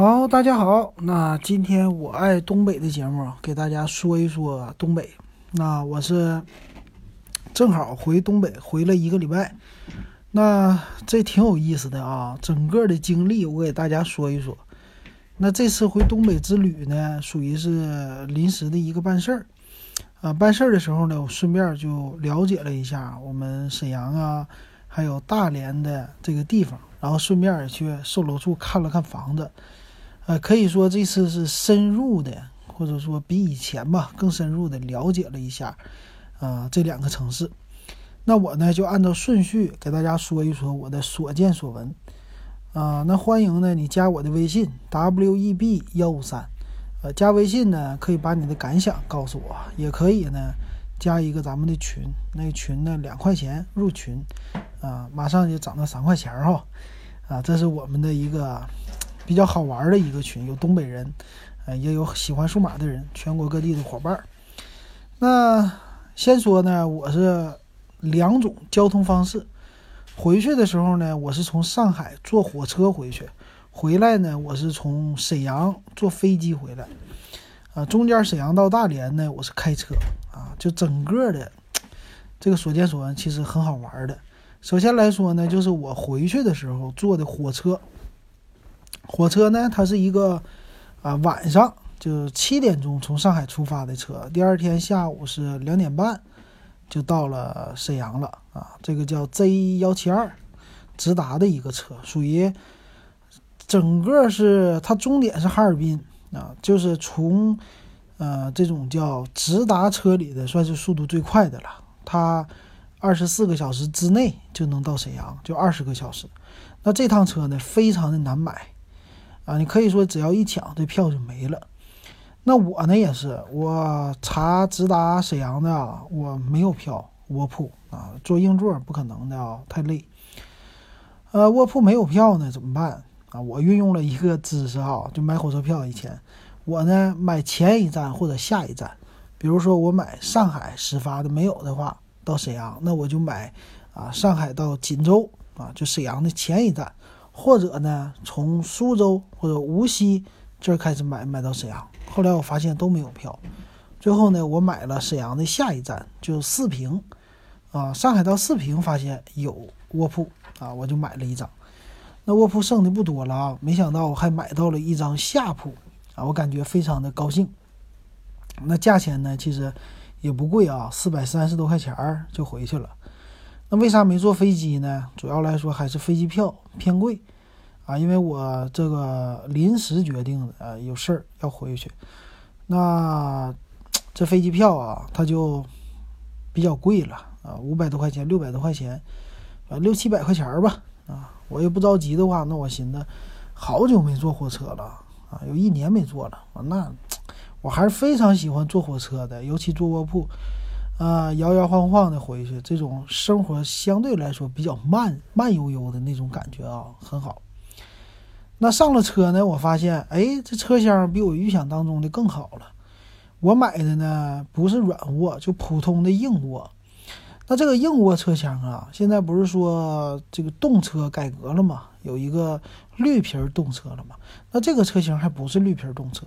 好，大家好。那今天我爱东北的节目，给大家说一说东北。那我是正好回东北回了一个礼拜，那这挺有意思的啊。整个的经历我给大家说一说。那这次回东北之旅呢，属于是临时的一个办事儿啊。办事儿的时候呢，我顺便就了解了一下我们沈阳啊，还有大连的这个地方，然后顺便也去售楼处看了看房子。呃，可以说这次是深入的，或者说比以前吧更深入的了解了一下，啊，这两个城市。那我呢就按照顺序给大家说一说我的所见所闻，啊，那欢迎呢你加我的微信 w e b 幺五三，呃，加微信呢可以把你的感想告诉我，也可以呢加一个咱们的群，那群呢两块钱入群，啊，马上就涨到三块钱哈，啊，这是我们的一个。比较好玩的一个群，有东北人，呃，也有喜欢数码的人，全国各地的伙伴。那先说呢，我是两种交通方式。回去的时候呢，我是从上海坐火车回去；回来呢，我是从沈阳坐飞机回来。啊，中间沈阳到大连呢，我是开车。啊，就整个的这个所见所闻，其实很好玩的。首先来说呢，就是我回去的时候坐的火车。火车呢，它是一个啊晚上就七点钟从上海出发的车，第二天下午是两点半就到了沈阳了啊。这个叫 Z 幺七二直达的一个车，属于整个是它终点是哈尔滨啊，就是从呃这种叫直达车里的算是速度最快的了。它二十四个小时之内就能到沈阳，就二十个小时。那这趟车呢，非常的难买。啊，你可以说只要一抢，这票就没了。那我呢也是，我查直达沈阳的啊，我没有票，卧铺啊，坐硬座不可能的啊，太累。呃，卧铺没有票呢，怎么办啊？我运用了一个知识啊，就买火车票以前，我呢买前一站或者下一站，比如说我买上海始发的没有的话，到沈阳，那我就买啊上海到锦州啊，就沈阳的前一站。或者呢，从苏州或者无锡这儿开始买，买到沈阳。后来我发现都没有票，最后呢，我买了沈阳的下一站，就四平，啊，上海到四平发现有卧铺啊，我就买了一张。那卧铺剩的不多了啊，没想到我还买到了一张下铺啊，我感觉非常的高兴。那价钱呢，其实也不贵啊，四百三十多块钱儿就回去了。那为啥没坐飞机呢？主要来说还是飞机票偏贵，啊，因为我这个临时决定的，呃，有事儿要回去，那 这飞机票啊，它就比较贵了，啊，五百多块钱，六百多块钱，啊，六七百块钱吧，啊，我也不着急的话，那我寻思，好久没坐火车了，啊，有一年没坐了，那 我还是非常喜欢坐火车的，尤其坐卧铺。啊，摇摇晃晃的回去，这种生活相对来说比较慢慢悠悠的那种感觉啊，很好。那上了车呢，我发现，哎，这车厢比我预想当中的更好了。我买的呢不是软卧，就普通的硬卧。那这个硬卧车厢啊，现在不是说这个动车改革了吗？有一个绿皮儿动车了吗？那这个车型还不是绿皮儿动车，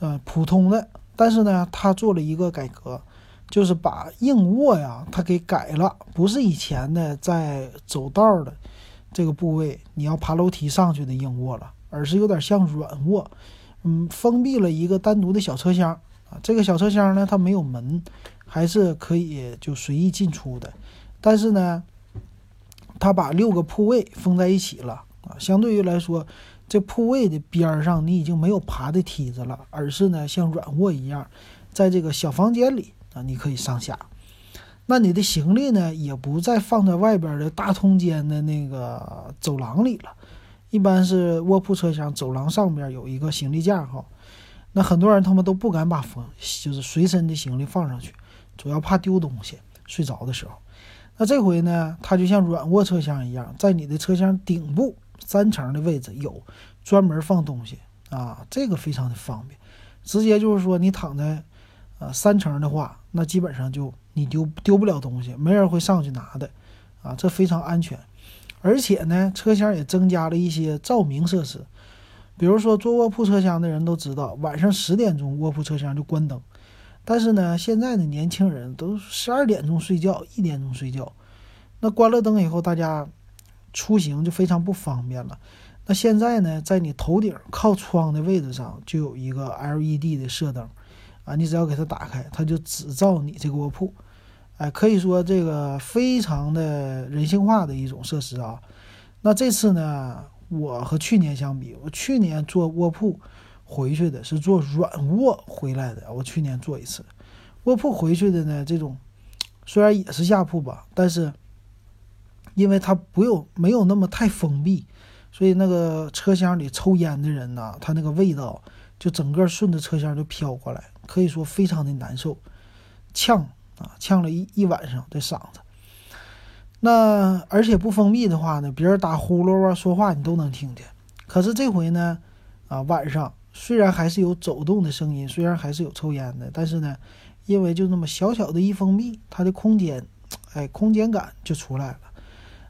呃，普通的，但是呢，它做了一个改革。就是把硬卧呀，它给改了，不是以前的在走道的这个部位，你要爬楼梯上去的硬卧了，而是有点像软卧，嗯，封闭了一个单独的小车厢啊。这个小车厢呢，它没有门，还是可以就随意进出的。但是呢，它把六个铺位封在一起了啊。相对于来说，这铺位的边儿上你已经没有爬的梯子了，而是呢像软卧一样，在这个小房间里。你可以上下，那你的行李呢，也不再放在外边的大通间的那个走廊里了。一般是卧铺车厢走廊上边有一个行李架哈，那很多人他们都不敢把风就是随身的行李放上去，主要怕丢东西。睡着的时候，那这回呢，它就像软卧车厢一样，在你的车厢顶部三层的位置有专门放东西啊，这个非常的方便，直接就是说你躺在。啊，三层的话，那基本上就你丢丢不了东西，没人会上去拿的，啊，这非常安全。而且呢，车厢也增加了一些照明设施，比如说坐卧铺车厢的人都知道，晚上十点钟卧铺车厢就关灯。但是呢，现在的年轻人都十二点钟睡觉，一点钟睡觉。那关了灯以后，大家出行就非常不方便了。那现在呢，在你头顶靠窗的位置上就有一个 LED 的射灯，啊，你只要给它打开，它就只照你这个卧铺。哎，可以说这个非常的人性化的一种设施啊。那这次呢，我和去年相比，我去年坐卧铺回去的是坐软卧回来的。我去年坐一次卧铺回去的呢，这种虽然也是下铺吧，但是因为它不有没有那么太封闭，所以那个车厢里抽烟的人呢，他那个味道就整个顺着车厢就飘过来，可以说非常的难受，呛。啊，呛了一一晚上这嗓子，那而且不封闭的话呢，别人打呼噜啊、说话你都能听见。可是这回呢，啊晚上虽然还是有走动的声音，虽然还是有抽烟的，但是呢，因为就那么小小的一封闭，它的空间，哎，空间感就出来了。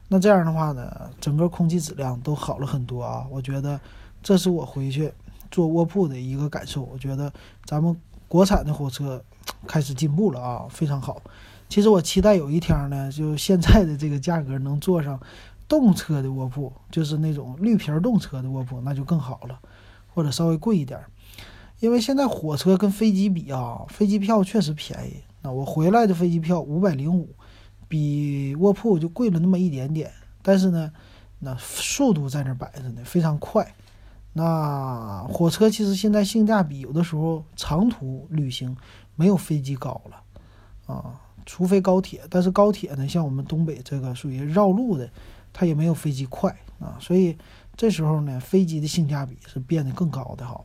那这样的话呢，整个空气质量都好了很多啊。我觉得这是我回去坐卧铺的一个感受。我觉得咱们国产的火车。开始进步了啊，非常好。其实我期待有一天呢，就现在的这个价格能坐上动车的卧铺，就是那种绿皮动车的卧铺，那就更好了，或者稍微贵一点。因为现在火车跟飞机比啊，飞机票确实便宜。那我回来的飞机票五百零五，比卧铺就贵了那么一点点。但是呢，那速度在那摆着呢，非常快。那火车其实现在性价比有的时候长途旅行。没有飞机高了，啊，除非高铁，但是高铁呢，像我们东北这个属于绕路的，它也没有飞机快啊，所以这时候呢，飞机的性价比是变得更高的哈。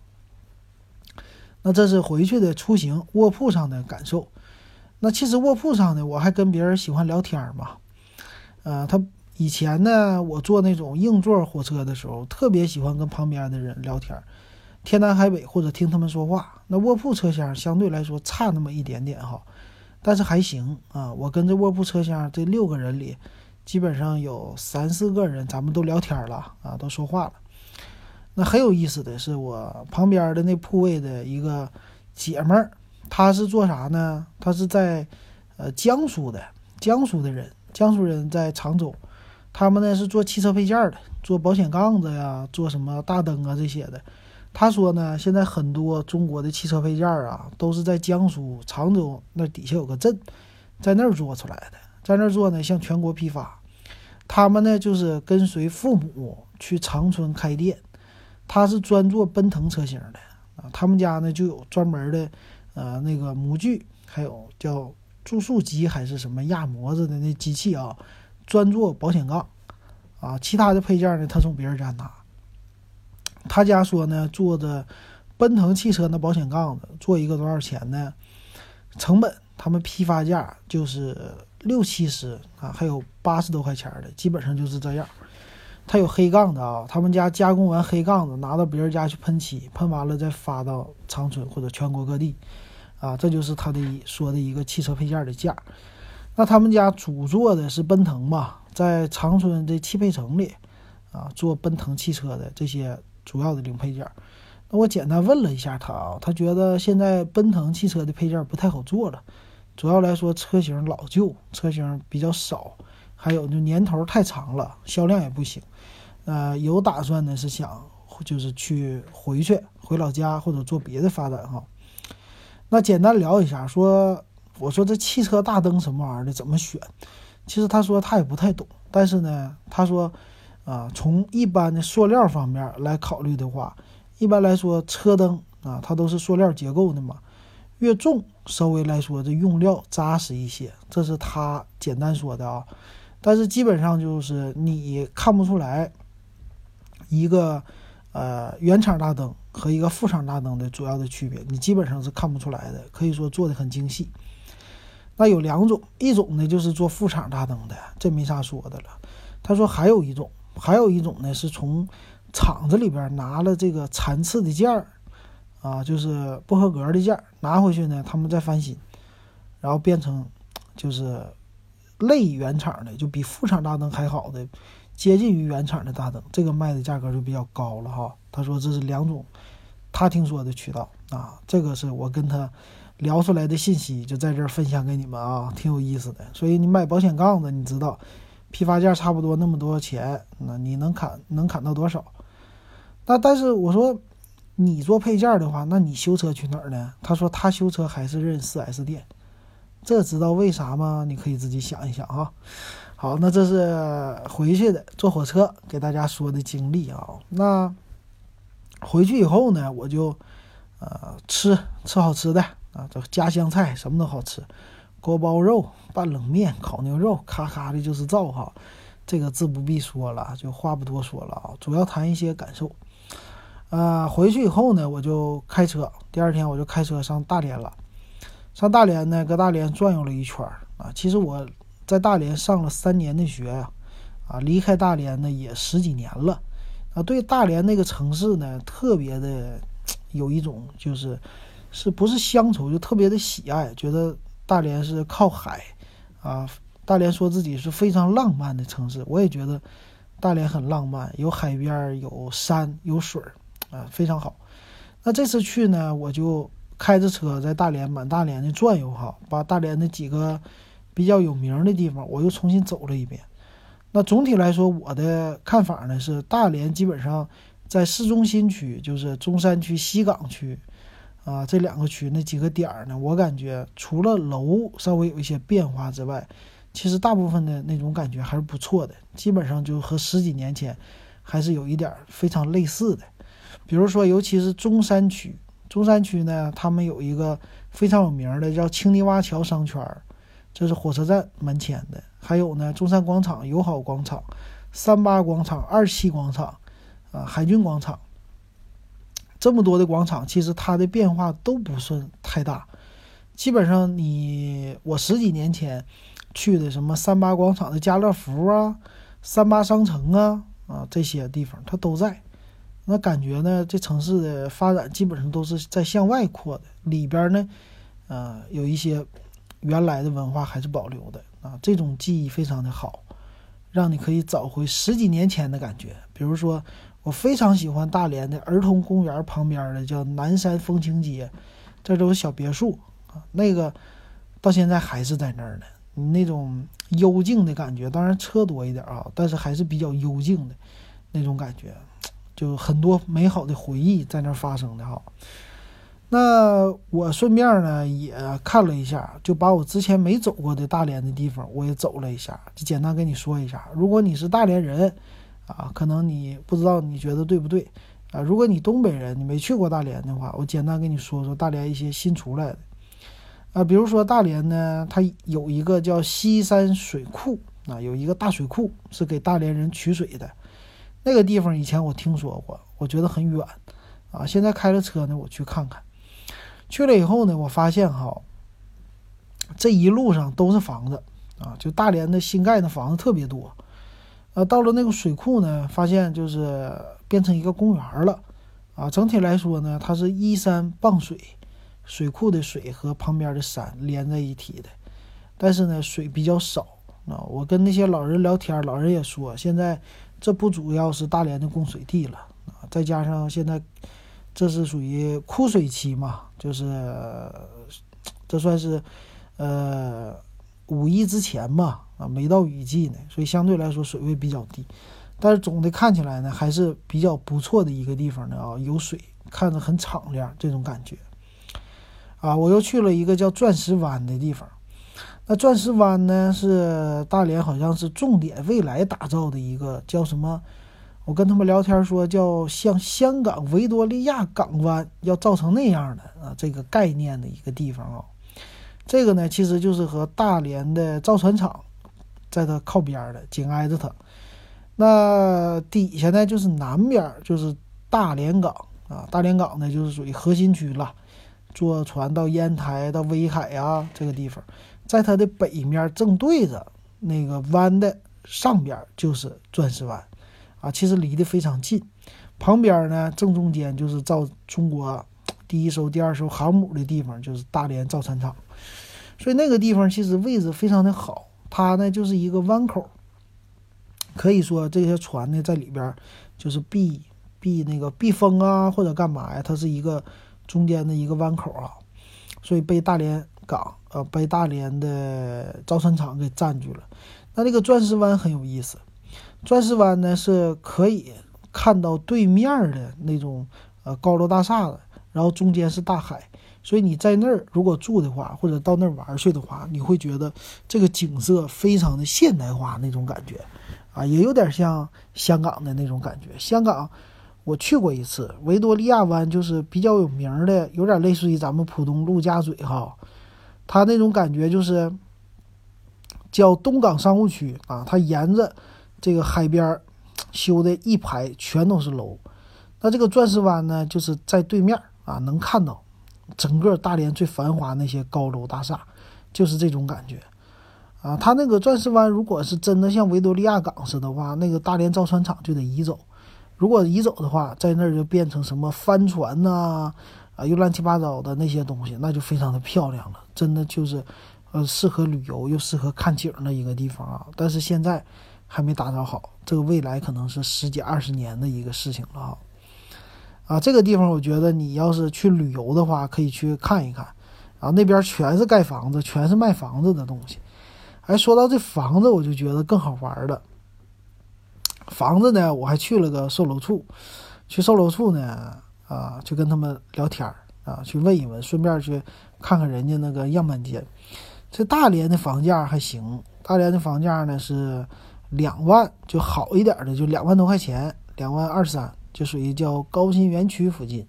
那这是回去的出行卧铺上的感受。那其实卧铺上呢，我还跟别人喜欢聊天嘛，呃，他以前呢，我坐那种硬座火车的时候，特别喜欢跟旁边的人聊天。天南海北，或者听他们说话。那卧铺车厢相对来说差那么一点点哈，但是还行啊。我跟这卧铺车厢这六个人里，基本上有三四个人，咱们都聊天了啊，都说话了。那很有意思的是，我旁边的那铺位的一个姐们儿，她是做啥呢？她是在呃江苏的，江苏的人，江苏人在常州，他们呢是做汽车配件的，做保险杠子呀，做什么大灯啊这些的。他说呢，现在很多中国的汽车配件啊，都是在江苏常州那底下有个镇，在那儿做出来的，在那儿做呢，向全国批发。他们呢，就是跟随父母去长春开店。他是专做奔腾车型的啊，他们家呢就有专门的，呃，那个模具，还有叫注塑机还是什么压模子的那机器啊，专做保险杠啊，其他的配件呢，他从别人家拿。他家说呢，做的奔腾汽车那保险杠子，做一个多少钱呢？成本他们批发价就是六七十啊，还有八十多块钱的，基本上就是这样。他有黑杠子啊，他们家加工完黑杠子，拿到别人家去喷漆，喷完了再发到长春或者全国各地，啊，这就是他的说的一个汽车配件的价。那他们家主做的是奔腾吧，在长春的汽配城里，啊，做奔腾汽车的这些。主要的零配件，那我简单问了一下他啊，他觉得现在奔腾汽车的配件不太好做了，主要来说车型老旧，车型比较少，还有就年头太长了，销量也不行。呃，有打算呢是想就是去回去回老家或者做别的发展哈。那简单聊一下，说我说这汽车大灯什么玩意儿的怎么选？其实他说他也不太懂，但是呢，他说。啊，从一般的塑料方面来考虑的话，一般来说车灯啊，它都是塑料结构的嘛，越重稍微来说这用料扎实一些，这是他简单说的啊。但是基本上就是你看不出来一个呃原厂大灯和一个副厂大灯的主要的区别，你基本上是看不出来的，可以说做的很精细。那有两种，一种呢就是做副厂大灯的，这没啥说的了。他说还有一种。还有一种呢，是从厂子里边拿了这个残次的件儿，啊，就是不合格的件儿拿回去呢，他们再翻新，然后变成就是类原厂的，就比副厂大灯还好的，接近于原厂的大灯，这个卖的价格就比较高了哈。他说这是两种他听说的渠道啊，这个是我跟他聊出来的信息，就在这儿分享给你们啊，挺有意思的。所以你买保险杠子，你知道批发价差不多那么多钱，那你能砍能砍到多少？那但是我说你做配件的话，那你修车去哪儿呢？他说他修车还是认 4S 店，这知道为啥吗？你可以自己想一想啊。好，那这是回去的坐火车给大家说的经历啊。那回去以后呢，我就呃吃吃好吃的啊，这家乡菜什么都好吃，锅包肉、拌冷面、烤牛肉，咔咔的就是造哈。这个自不必说了，就话不多说了啊，主要谈一些感受。呃，回去以后呢，我就开车，第二天我就开车上大连了。上大连呢，搁大连转悠了一圈啊。其实我。在大连上了三年的学呀，啊，离开大连呢也十几年了，啊，对大连那个城市呢特别的有一种就是，是不是乡愁就特别的喜爱，觉得大连是靠海，啊，大连说自己是非常浪漫的城市，我也觉得大连很浪漫，有海边，有山，有水儿，啊，非常好。那这次去呢，我就开着车在大连满大连的转悠哈，把大连的几个。比较有名的地方，我又重新走了一遍。那总体来说，我的看法呢是，大连基本上在市中心区，就是中山区、西岗区，啊这两个区那几个点儿呢，我感觉除了楼稍微有一些变化之外，其实大部分的那种感觉还是不错的。基本上就和十几年前还是有一点非常类似的。比如说，尤其是中山区，中山区呢，他们有一个非常有名的叫青泥洼桥商圈儿。这是火车站门前的，还有呢，中山广场、友好广场、三八广场、二七广场，啊，海军广场，这么多的广场，其实它的变化都不算太大。基本上，你我十几年前去的什么三八广场的家乐福啊、三八商城啊啊这些地方，它都在。那感觉呢，这城市的发展基本上都是在向外扩的，里边呢，呃，有一些。原来的文化还是保留的啊，这种记忆非常的好，让你可以找回十几年前的感觉。比如说，我非常喜欢大连的儿童公园旁边的叫南山风情街，这都是小别墅啊，那个到现在还是在那儿呢。那种幽静的感觉，当然车多一点啊，但是还是比较幽静的那种感觉，就很多美好的回忆在那儿发生的哈。那我顺便呢也看了一下，就把我之前没走过的大连的地方我也走了一下，就简单跟你说一下。如果你是大连人，啊，可能你不知道你觉得对不对啊？如果你东北人，你没去过大连的话，我简单跟你说说大连一些新出来的啊，比如说大连呢，它有一个叫西山水库啊，有一个大水库是给大连人取水的，那个地方以前我听说过，我觉得很远啊，现在开了车呢，我去看看。去了以后呢，我发现哈，这一路上都是房子啊，就大连的新盖的房子特别多。呃，到了那个水库呢，发现就是变成一个公园了啊。整体来说呢，它是依山傍水，水库的水和旁边的山连在一起的，但是呢，水比较少啊。我跟那些老人聊天，老人也说，现在这不主要是大连的供水地了，再加上现在。这是属于枯水期嘛，就是这算是呃五一之前嘛，没到雨季呢，所以相对来说水位比较低，但是总的看起来呢还是比较不错的一个地方的啊，有水，看着很敞亮这种感觉。啊，我又去了一个叫钻石湾的地方，那钻石湾呢是大连好像是重点未来打造的一个叫什么？我跟他们聊天说，叫像香港维多利亚港湾要造成那样的啊，这个概念的一个地方啊。这个呢，其实就是和大连的造船厂在它靠边的，紧挨着它。那底下呢，就是南边就是大连港啊，大连港呢就是属于核心区了，坐船到烟台、到威海呀这个地方。在它的北面正对着那个湾的上边就是钻石湾。啊，其实离得非常近，旁边呢，正中间就是造中国第一艘、第二艘航母的地方，就是大连造船厂，所以那个地方其实位置非常的好。它呢就是一个弯口，可以说这些船呢在里边就是避避那个避风啊，或者干嘛呀？它是一个中间的一个弯口啊，所以被大连港呃被大连的造船厂给占据了。那这个钻石湾很有意思，钻石湾呢是可以看到对面的那种呃高楼大厦的，然后中间是大海。所以你在那儿如果住的话，或者到那儿玩去的话，你会觉得这个景色非常的现代化那种感觉，啊，也有点像香港的那种感觉。香港我去过一次，维多利亚湾就是比较有名的，有点类似于咱们浦东陆家嘴哈，它那种感觉就是叫东港商务区啊，它沿着这个海边修的一排全都是楼，那这个钻石湾呢，就是在对面啊，能看到。整个大连最繁华那些高楼大厦，就是这种感觉，啊，它那个钻石湾如果是真的像维多利亚港似的话，那个大连造船厂就得移走。如果移走的话，在那儿就变成什么帆船呐，啊，又乱七八糟的那些东西，那就非常的漂亮了，真的就是，呃，适合旅游又适合看景的一个地方啊。但是现在还没打造好，这个未来可能是十几二十年的一个事情了啊。啊，这个地方我觉得你要是去旅游的话，可以去看一看。然后那边全是盖房子，全是卖房子的东西。哎，说到这房子，我就觉得更好玩了。房子呢，我还去了个售楼处，去售楼处呢，啊，去跟他们聊天啊，去问一问，顺便去看看人家那个样板间。这大连的房价还行，大连的房价呢是两万，就好一点的就两万多块钱，两万二三。就属于叫高新园区附近，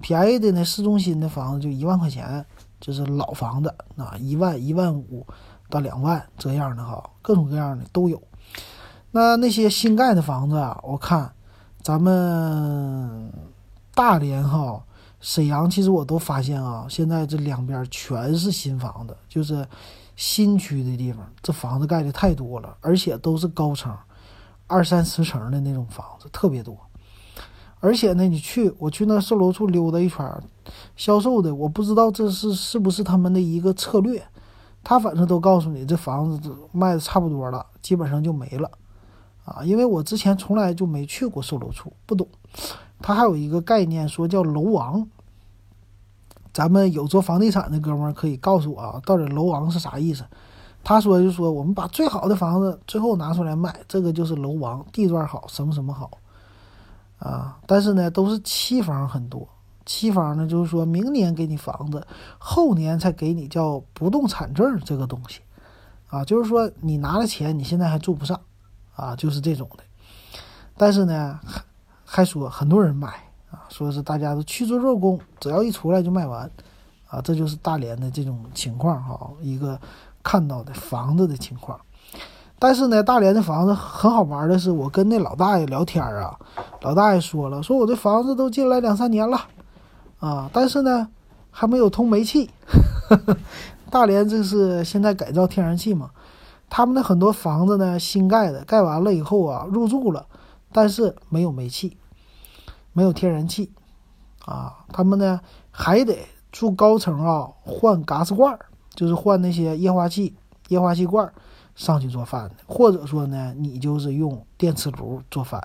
便宜的呢，市中心的房子就一万块钱，就是老房子啊，一万一万五到两万这样的哈，各种各样的都有。那那些新盖的房子啊，我看咱们大连哈、沈阳，其实我都发现啊，现在这两边全是新房子，就是新区的地方，这房子盖的太多了，而且都是高层，二三十层的那种房子特别多。而且呢，你去我去那售楼处溜达一圈，销售的我不知道这是是不是他们的一个策略，他反正都告诉你这房子卖的差不多了，基本上就没了，啊，因为我之前从来就没去过售楼处，不懂。他还有一个概念说叫楼王，咱们有做房地产的哥们儿可以告诉我啊，到底楼王是啥意思？他说就说我们把最好的房子最后拿出来卖，这个就是楼王，地段好，什么什么好。啊，但是呢，都是期房很多。期房呢，就是说明年给你房子，后年才给你叫不动产证这个东西。啊，就是说你拿了钱，你现在还住不上，啊，就是这种的。但是呢，还说很多人买啊，说是大家都去做肉工，只要一出来就卖完。啊，这就是大连的这种情况哈，一个看到的房子的情况。但是呢，大连的房子很好玩的是，我跟那老大爷聊天啊，老大爷说了，说我这房子都进来两三年了，啊，但是呢，还没有通煤气。大连这是现在改造天然气嘛？他们的很多房子呢，新盖的，盖完了以后啊，入住了，但是没有煤气，没有天然气，啊，他们呢还得住高层啊，换嘎斯罐，就是换那些液化气、液化气罐。上去做饭，或者说呢，你就是用电磁炉做饭，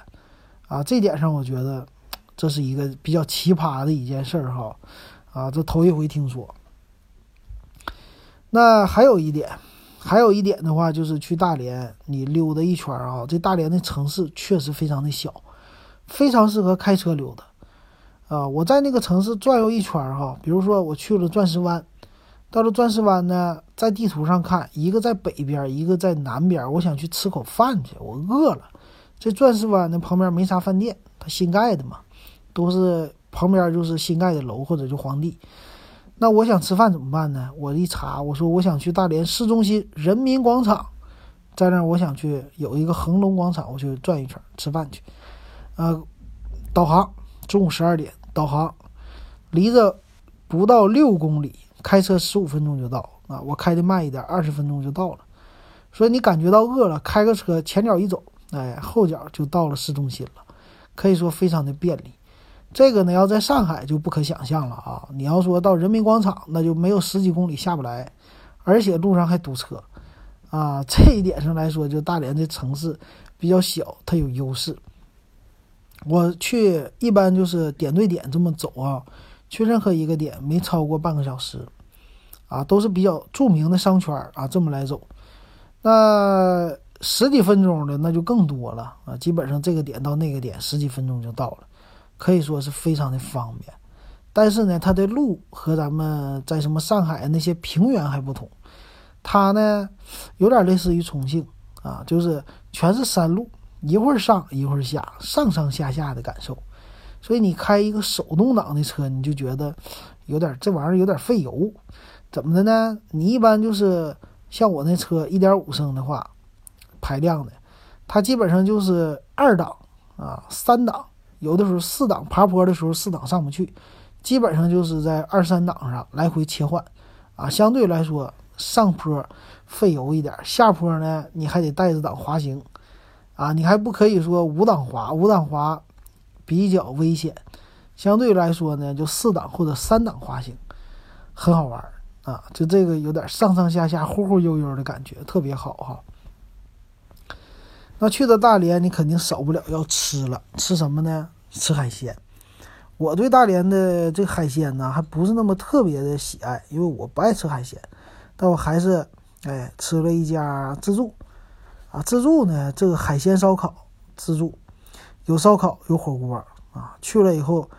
啊，这点上我觉得这是一个比较奇葩的一件事儿哈，啊，这头一回听说。那还有一点，还有一点的话就是去大连，你溜达一圈啊，这大连的城市确实非常的小，非常适合开车溜达，啊，我在那个城市转悠一圈哈，比如说我去了钻石湾。到了钻石湾呢，在地图上看，一个在北边，一个在南边。我想去吃口饭去，我饿了。这钻石湾呢旁边没啥饭店，它新盖的嘛，都是旁边就是新盖的楼或者就荒地。那我想吃饭怎么办呢？我一查，我说我想去大连市中心人民广场，在那我想去有一个恒隆广场，我去转一圈吃饭去。呃，导航，中午十二点，导航，离着不到六公里。开车十五分钟就到啊！我开的慢一点，二十分钟就到了。所以你感觉到饿了，开个车前脚一走，哎，后脚就到了市中心了，可以说非常的便利。这个呢，要在上海就不可想象了啊！你要说到人民广场，那就没有十几公里下不来，而且路上还堵车啊！这一点上来说，就大连这城市比较小，它有优势。我去一般就是点对点这么走啊，去任何一个点没超过半个小时，啊，都是比较著名的商圈啊，这么来走。那十几分钟的那就更多了啊，基本上这个点到那个点十几分钟就到了，可以说是非常的方便。但是呢，它的路和咱们在什么上海那些平原还不同，它呢有点类似于重庆啊，就是全是山路。一会儿上一会儿下，上上下下的感受，所以你开一个手动挡的车，你就觉得有点这玩意儿有点费油，怎么的呢？你一般就是像我那车一点五升的话，排量的，它基本上就是二档啊，三档，有的时候四档，爬坡的时候四档上不去，基本上就是在二三档上来回切换，啊，相对来说上坡费油一点，下坡呢你还得带着档滑行。啊，你还不可以说五档滑，五档滑比较危险，相对来说呢，就四档或者三档滑行，很好玩啊。就这个有点上上下下、忽忽悠悠的感觉，特别好哈。那去到大连，你肯定少不了要吃了，吃什么呢？吃海鲜。我对大连的这海鲜呢，还不是那么特别的喜爱，因为我不爱吃海鲜，但我还是哎吃了一家自助。啊，自助呢？这个海鲜烧烤自助，有烧烤有火锅啊。去了以后，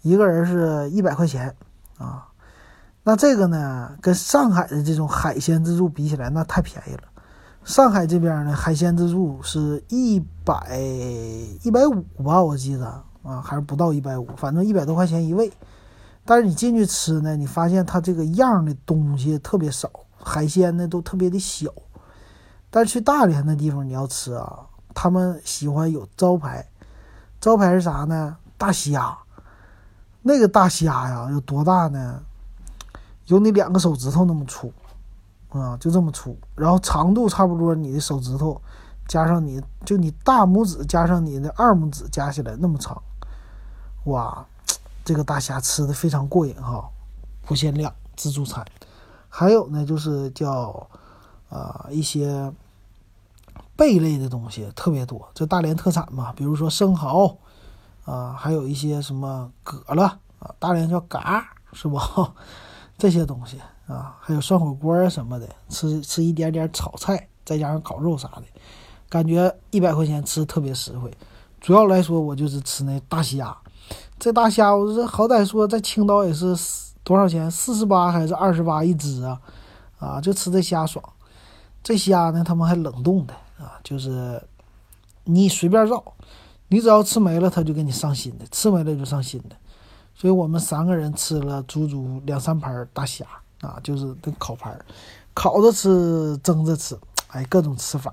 一个人是一百块钱啊。那这个呢，跟上海的这种海鲜自助比起来，那太便宜了。上海这边呢，海鲜自助是一百一百五吧，我记得啊，还是不到一百五，反正一百多块钱一位。但是你进去吃呢，你发现它这个样的东西特别少，海鲜呢都特别的小。但是去大连那地方你要吃啊，他们喜欢有招牌，招牌是啥呢？大虾，那个大虾呀，有多大呢？有你两个手指头那么粗，啊，就这么粗，然后长度差不多你的手指头，加上你就你大拇指加上你的二拇指加起来那么长，哇，这个大虾吃的非常过瘾哈，不限量自助餐，还有呢就是叫。啊，一些贝类的东西特别多，这大连特产嘛，比如说生蚝，啊，还有一些什么蛤了啊，大连叫嘎，是不？这些东西啊，还有涮火锅啊什么的，吃吃一点点炒菜，再加上烤肉啥的，感觉一百块钱吃特别实惠。主要来说，我就是吃那大虾，这大虾我这好歹说在青岛也是多少钱？四十八还是二十八一只啊？啊，就吃这虾爽。这虾呢，他们还冷冻的啊，就是你随便找，你只要吃没了，他就给你上新的，吃没了就上新的。所以我们三个人吃了足足两三盘大虾啊，就是那烤盘，烤着吃，蒸着吃，哎，各种吃法。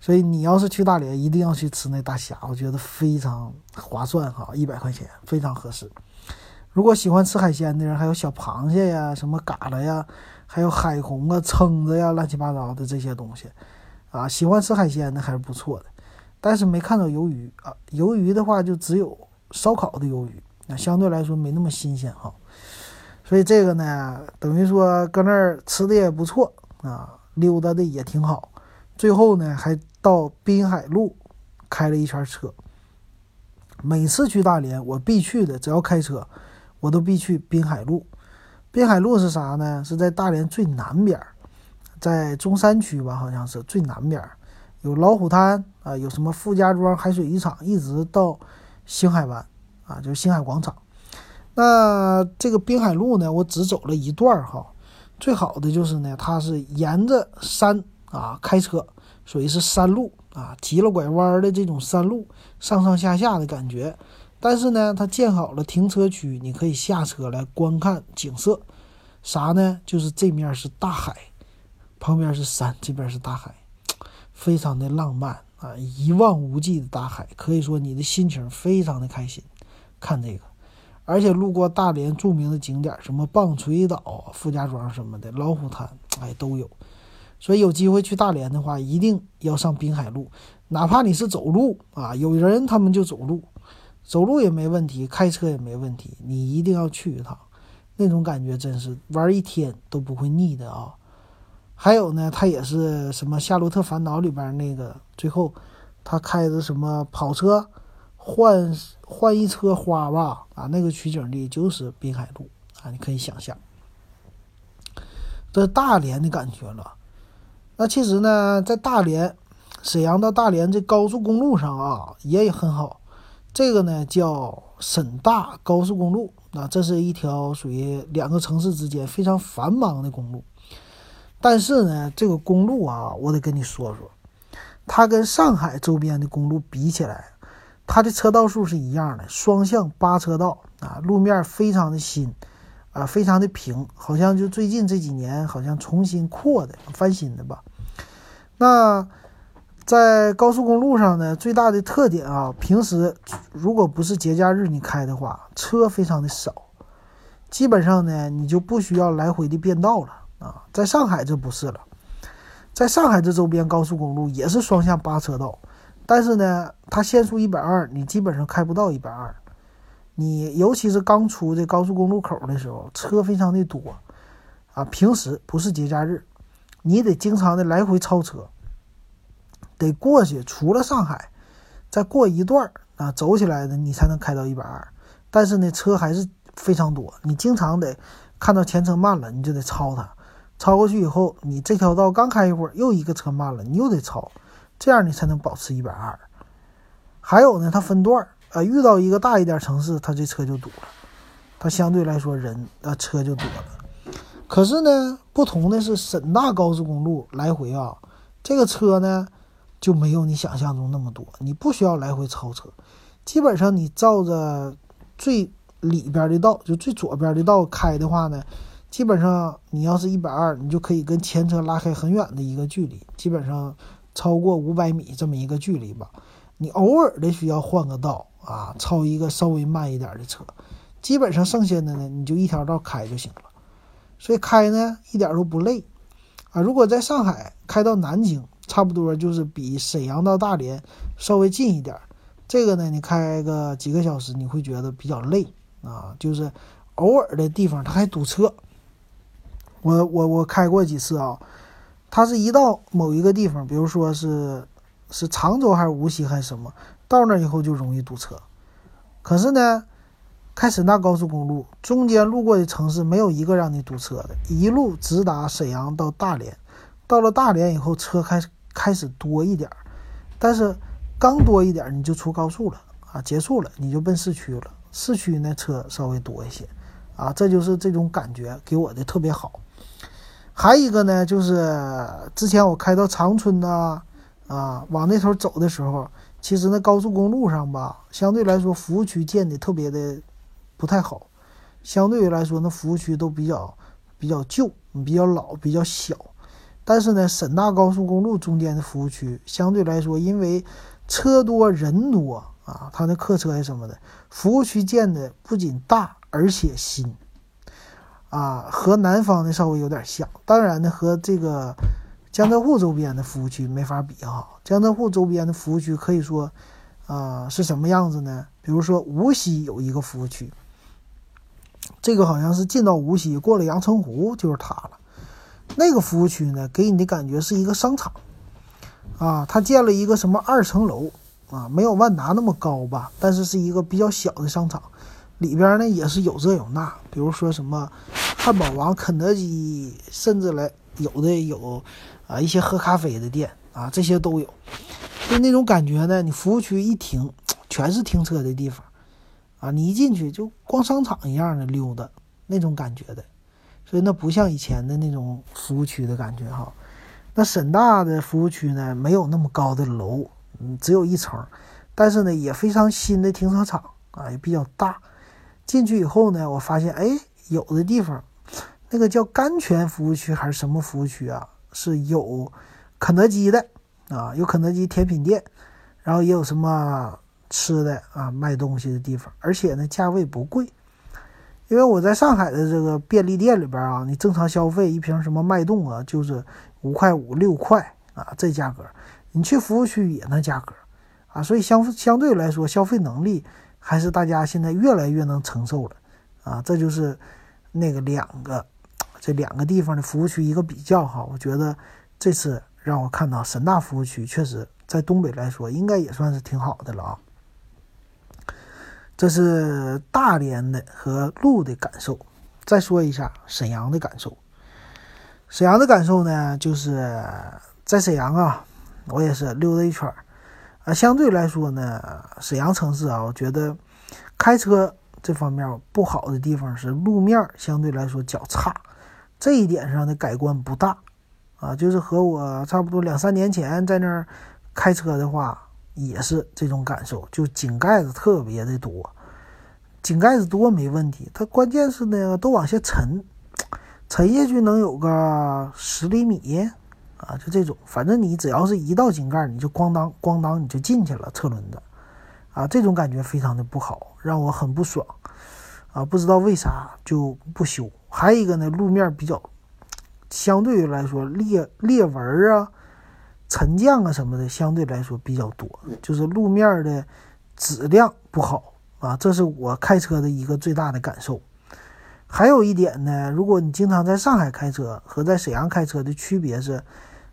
所以你要是去大连，一定要去吃那大虾，我觉得非常划算哈，一百块钱非常合适。如果喜欢吃海鲜的人，还有小螃蟹呀，什么蛤蜊呀。还有海虹啊、蛏子呀、乱七八糟的这些东西，啊，喜欢吃海鲜的还是不错的，但是没看到鱿鱼啊。鱿鱼的话，就只有烧烤的鱿鱼，那相对来说没那么新鲜哈。所以这个呢，等于说搁那儿吃的也不错啊，溜达的也挺好。最后呢，还到滨海路开了一圈车。每次去大连，我必去的，只要开车，我都必去滨海路。滨海路是啥呢？是在大连最南边，在中山区吧，好像是最南边，有老虎滩啊，有什么傅家庄海水浴场，一直到星海湾啊，就是星海广场。那这个滨海路呢，我只走了一段儿哈。最好的就是呢，它是沿着山啊开车，属于是山路啊，急了拐弯的这种山路，上上下下的感觉。但是呢，它建好了停车区，你可以下车来观看景色。啥呢？就是这面是大海，旁边是山，这边是大海，非常的浪漫啊！一望无际的大海，可以说你的心情非常的开心。看这个，而且路过大连著名的景点，什么棒槌岛、傅家庄什么的，老虎滩，哎，都有。所以有机会去大连的话，一定要上滨海路，哪怕你是走路啊，有人他们就走路。走路也没问题，开车也没问题，你一定要去一趟，那种感觉真是玩一天都不会腻的啊！还有呢，他也是什么《夏洛特烦恼》里边那个，最后他开的什么跑车，幻换一车花吧，啊，那个取景地就是滨海路啊，你可以想象，这大连的感觉了。那其实呢，在大连，沈阳到大连这高速公路上啊，也很好。这个呢叫沈大高速公路，啊，这是一条属于两个城市之间非常繁忙的公路。但是呢，这个公路啊，我得跟你说说，它跟上海周边的公路比起来，它的车道数是一样的，双向八车道啊，路面非常的新，啊，非常的平，好像就最近这几年好像重新扩的翻新的吧。那在高速公路上呢，最大的特点啊，平时如果不是节假日你开的话，车非常的少，基本上呢，你就不需要来回的变道了。啊，在上海这不是了，在上海这周边高速公路也是双向八车道，但是呢，它限速一百二，你基本上开不到一百二。你尤其是刚出这高速公路口的时候，车非常的多啊。平时不是节假日，你得经常的来回超车，得过去。除了上海，再过一段啊，走起来的你才能开到一百二。但是呢，车还是非常多，你经常得看到前车慢了，你就得超它。超过去以后，你这条道刚开一会儿，又一个车慢了，你又得超，这样你才能保持一百二。还有呢，它分段儿啊，遇到一个大一点城市，它这车就堵了，它相对来说人啊车就多了。可是呢，不同的是沈大高速公路来回啊，这个车呢就没有你想象中那么多，你不需要来回超车，基本上你照着最里边的道，就最左边的道开的话呢。基本上，你要是一百二，你就可以跟前车拉开很远的一个距离，基本上超过五百米这么一个距离吧。你偶尔的需要换个道啊，超一个稍微慢一点的车，基本上剩下的呢，你就一条道开就行了。所以开呢一点都不累啊。如果在上海开到南京，差不多就是比沈阳到大连稍微近一点。这个呢，你开个几个小时，你会觉得比较累啊，就是偶尔的地方它还堵车。我我我开过几次啊，它是一到某一个地方，比如说是是常州还是无锡还是什么，到那以后就容易堵车。可是呢，开沈大高速公路中间路过的城市没有一个让你堵车的，一路直达沈阳到大连。到了大连以后，车开开始多一点，但是刚多一点你就出高速了啊，结束了你就奔市区了。市区呢车稍微多一些啊，这就是这种感觉给我的特别好。还有一个呢，就是之前我开到长春呐，啊，往那头走的时候，其实那高速公路上吧，相对来说服务区建的特别的不太好，相对于来说，那服务区都比较比较旧、比较老、比较小。但是呢，沈大高速公路中间的服务区相对来说，因为车多人多啊，它的客车呀什么的，服务区建的不仅大，而且新。啊，和南方的稍微有点像，当然呢，和这个江浙沪周边的服务区没法比哈。江浙沪周边的服务区可以说，啊，是什么样子呢？比如说无锡有一个服务区，这个好像是进到无锡过了阳澄湖就是它了。那个服务区呢，给你的感觉是一个商场，啊，它建了一个什么二层楼啊，没有万达那么高吧，但是是一个比较小的商场。里边呢也是有这有那，比如说什么汉堡王、肯德基，甚至来有的有啊一些喝咖啡的店啊，这些都有。就那种感觉呢，你服务区一停，全是停车的地方啊，你一进去就逛商场一样的溜达那种感觉的，所以那不像以前的那种服务区的感觉哈。那沈大的服务区呢，没有那么高的楼，嗯，只有一层，但是呢也非常新的停车场啊，也比较大。进去以后呢，我发现，哎，有的地方，那个叫甘泉服务区还是什么服务区啊，是有肯德基的啊，有肯德基甜品店，然后也有什么吃的啊，卖东西的地方，而且呢，价位不贵。因为我在上海的这个便利店里边啊，你正常消费一瓶什么脉动啊，就是五块五六块啊，这价格，你去服务区也那价格啊，所以相相对来说消费能力。还是大家现在越来越能承受了，啊，这就是那个两个这两个地方的服务区一个比较哈。我觉得这次让我看到沈大服务区确实在东北来说应该也算是挺好的了啊。这是大连的和路的感受。再说一下沈阳的感受。沈阳的感受呢，就是在沈阳啊，我也是溜达一圈儿啊。相对来说呢，沈阳城市啊，我觉得开车这方面不好的地方是路面相对来说较差，这一点上的改观不大啊。就是和我差不多两三年前在那儿开车的话，也是这种感受，就井盖子特别的多。井盖子多没问题，它关键是呢都往下沉，沉下去能有个十厘米啊，就这种。反正你只要是一到井盖，你就咣当咣当你就进去了，车轮子啊，这种感觉非常的不好，让我很不爽啊。不知道为啥就不修。还有一个呢，路面比较相对于来说裂裂纹啊、沉降啊什么的，相对来说比较多，就是路面的质量不好。啊，这是我开车的一个最大的感受。还有一点呢，如果你经常在上海开车和在沈阳开车的区别是，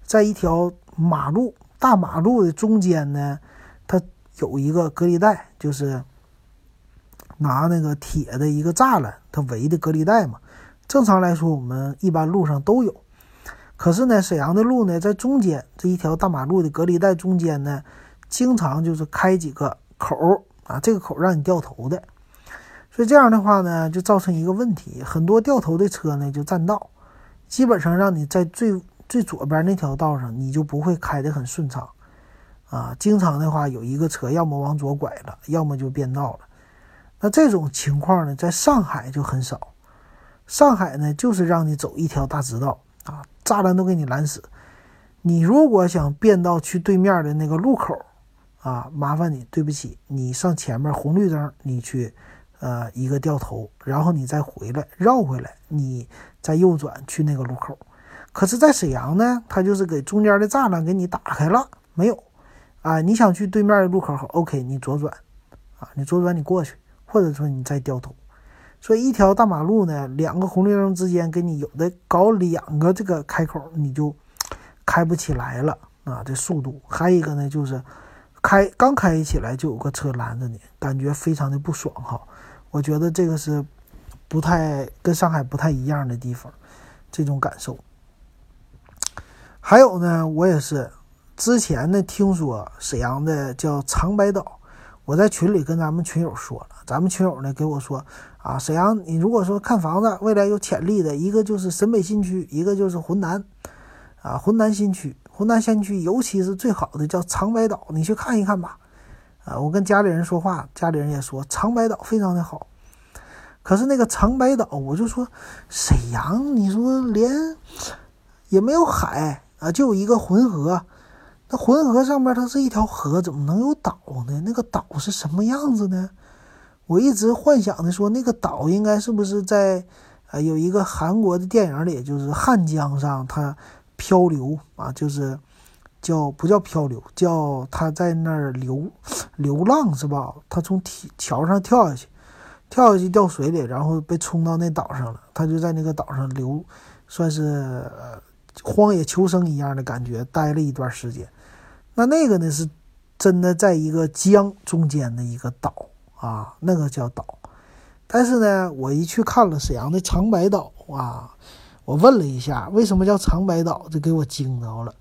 在一条马路大马路的中间呢，它有一个隔离带，就是拿那个铁的一个栅栏，它围的隔离带嘛。正常来说，我们一般路上都有。可是呢，沈阳的路呢，在中间这一条大马路的隔离带中间呢，经常就是开几个口。啊，这个口让你掉头的，所以这样的话呢，就造成一个问题，很多掉头的车呢就占道，基本上让你在最最左边那条道上，你就不会开得很顺畅，啊，经常的话有一个车要么往左拐了，要么就变道了。那这种情况呢，在上海就很少，上海呢就是让你走一条大直道啊，栅栏都给你拦死，你如果想变道去对面的那个路口。啊，麻烦你，对不起，你上前面红绿灯，你去，呃，一个掉头，然后你再回来绕回来，你再右转去那个路口。可是，在沈阳呢，他就是给中间的栅栏给你打开了，没有，啊，你想去对面的路口，OK，你左转，啊，你左转你过去，或者说你再掉头。所以一条大马路呢，两个红绿灯之间给你有的搞两个这个开口，你就开不起来了啊，这速度。还有一个呢，就是。开刚开起来就有个车拦着你，感觉非常的不爽哈。我觉得这个是不太跟上海不太一样的地方，这种感受。还有呢，我也是之前呢听说沈阳的叫长白岛，我在群里跟咱们群友说了，咱们群友呢给我说啊，沈阳你如果说看房子未来有潜力的一个就是沈北新区，一个就是浑南啊，浑南新区。浑南新区，尤其是最好的叫长白岛，你去看一看吧。啊，我跟家里人说话，家里人也说长白岛非常的好。可是那个长白岛，我就说沈阳，你说连也没有海啊，就有一个浑河。那浑河上面它是一条河，怎么能有岛呢？那个岛是什么样子呢？我一直幻想的说，那个岛应该是不是在啊有一个韩国的电影里，就是汉江上它。漂流啊，就是叫不叫漂流？叫他在那儿流流浪是吧？他从梯桥上跳下去，跳下去掉水里，然后被冲到那岛上了。他就在那个岛上流，算是荒野求生一样的感觉，待了一段时间。那那个呢，是真的在一个江中间的一个岛啊，那个叫岛。但是呢，我一去看了沈阳的长白岛啊。我问了一下，为什么叫长白岛？这给我惊着了。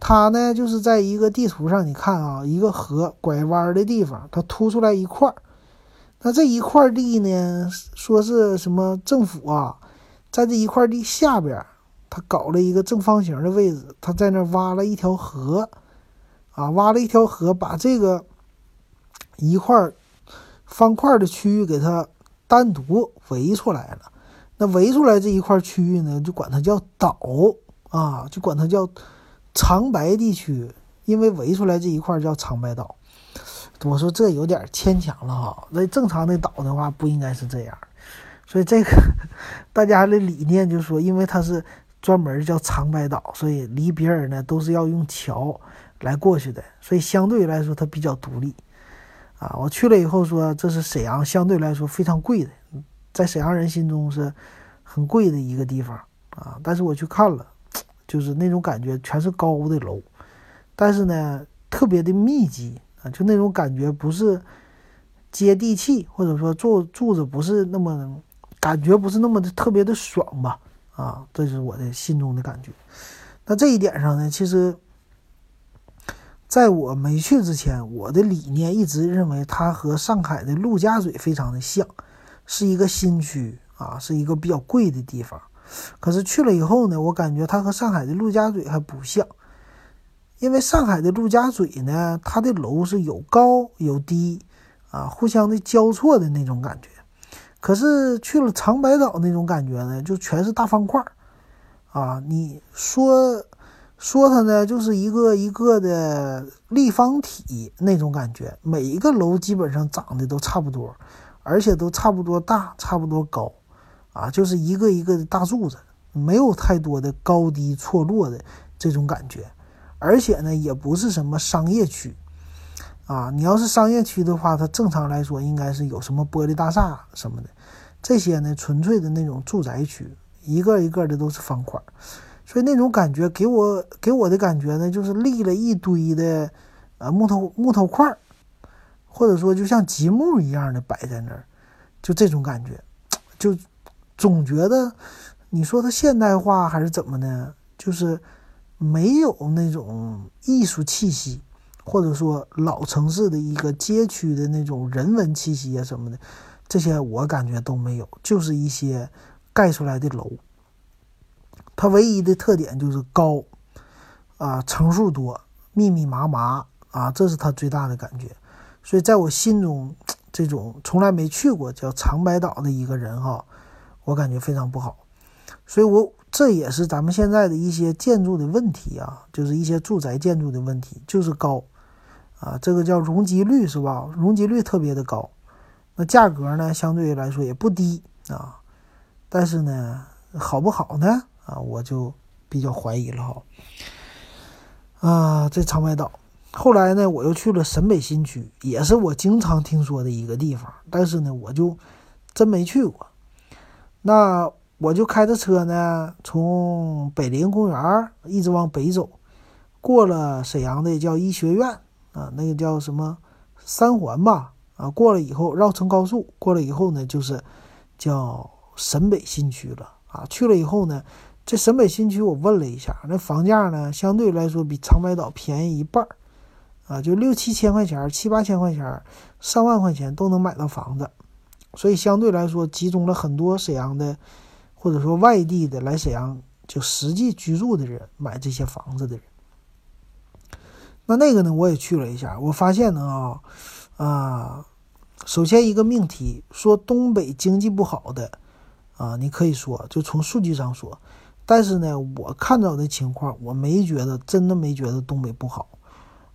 它呢，就是在一个地图上，你看啊，一个河拐弯的地方，它凸出来一块儿。那这一块地呢，说是什么政府啊，在这一块地下边，他搞了一个正方形的位置，他在那挖了一条河，啊，挖了一条河，把这个一块方块的区域给它单独围出来了。那围出来这一块区域呢，就管它叫岛啊，就管它叫长白地区，因为围出来这一块叫长白岛。我说这有点牵强了哈，那正常的岛的话不应该是这样。所以这个 大家的理念就是说，因为它是专门叫长白岛，所以离别人呢都是要用桥来过去的，所以相对来说它比较独立啊。我去了以后说，这是沈阳相对来说非常贵的。在沈阳人心中是很贵的一个地方啊，但是我去看了，就是那种感觉，全是高的楼，但是呢，特别的密集啊，就那种感觉不是接地气，或者说住住着不是那么感觉不是那么的特别的爽吧？啊，这是我的心中的感觉。那这一点上呢，其实在我没去之前，我的理念一直认为它和上海的陆家嘴非常的像，是一个新区啊，是一个比较贵的地方。可是去了以后呢，我感觉它和上海的陆家嘴还不像。因为上海的陆家嘴呢，它的楼是有高有低，啊，互相的交错的那种感觉。可是去了长白岛那种感觉呢，就全是大方块儿，啊，你说说它呢，就是一个一个的立方体那种感觉。每一个楼基本上长得都差不多，而且都差不多大，差不多高，啊，就是一个一个的大柱子，没有太多的高低错落的这种感觉。而且呢，也不是什么商业区，啊，你要是商业区的话，它正常来说应该是有什么玻璃大厦什么的，这些呢，纯粹的那种住宅区，一个一个的都是方块，所以那种感觉给我给我的感觉呢，就是立了一堆的呃木头木头块，或者说就像积木一样的摆在那儿，就这种感觉，就总觉得你说它现代化还是怎么呢？就是。没有那种艺术气息，或者说老城市的一个街区的那种人文气息啊什么的，这些我感觉都没有，就是一些盖出来的楼。它唯一的特点就是高，啊，层数多，密密麻麻啊，这是它最大的感觉。所以在我心中，这种从来没去过叫长白岛的一个人哈，我感觉非常不好。所以我。这也是咱们现在的一些建筑的问题啊，就是一些住宅建筑的问题，就是高，啊，这个叫容积率是吧？容积率特别的高，那价格呢，相对来说也不低啊，但是呢，好不好呢？啊，我就比较怀疑了哈。啊，这长白岛，后来呢，我又去了沈北新区，也是我经常听说的一个地方，但是呢，我就真没去过。那。我就开着车呢，从北陵公园一直往北走，过了沈阳的叫医学院啊，那个叫什么三环吧啊，过了以后绕城高速，过了以后呢，就是叫沈北新区了啊。去了以后呢，这沈北新区我问了一下，那房价呢相对来说比长白岛便宜一半儿啊，就六七千块钱、七八千块钱、上万块钱都能买到房子，所以相对来说集中了很多沈阳的。或者说外地的来沈阳就实际居住的人买这些房子的人，那那个呢，我也去了一下，我发现呢啊啊，首先一个命题说东北经济不好的啊，你可以说就从数据上说，但是呢，我看到的情况，我没觉得真的没觉得东北不好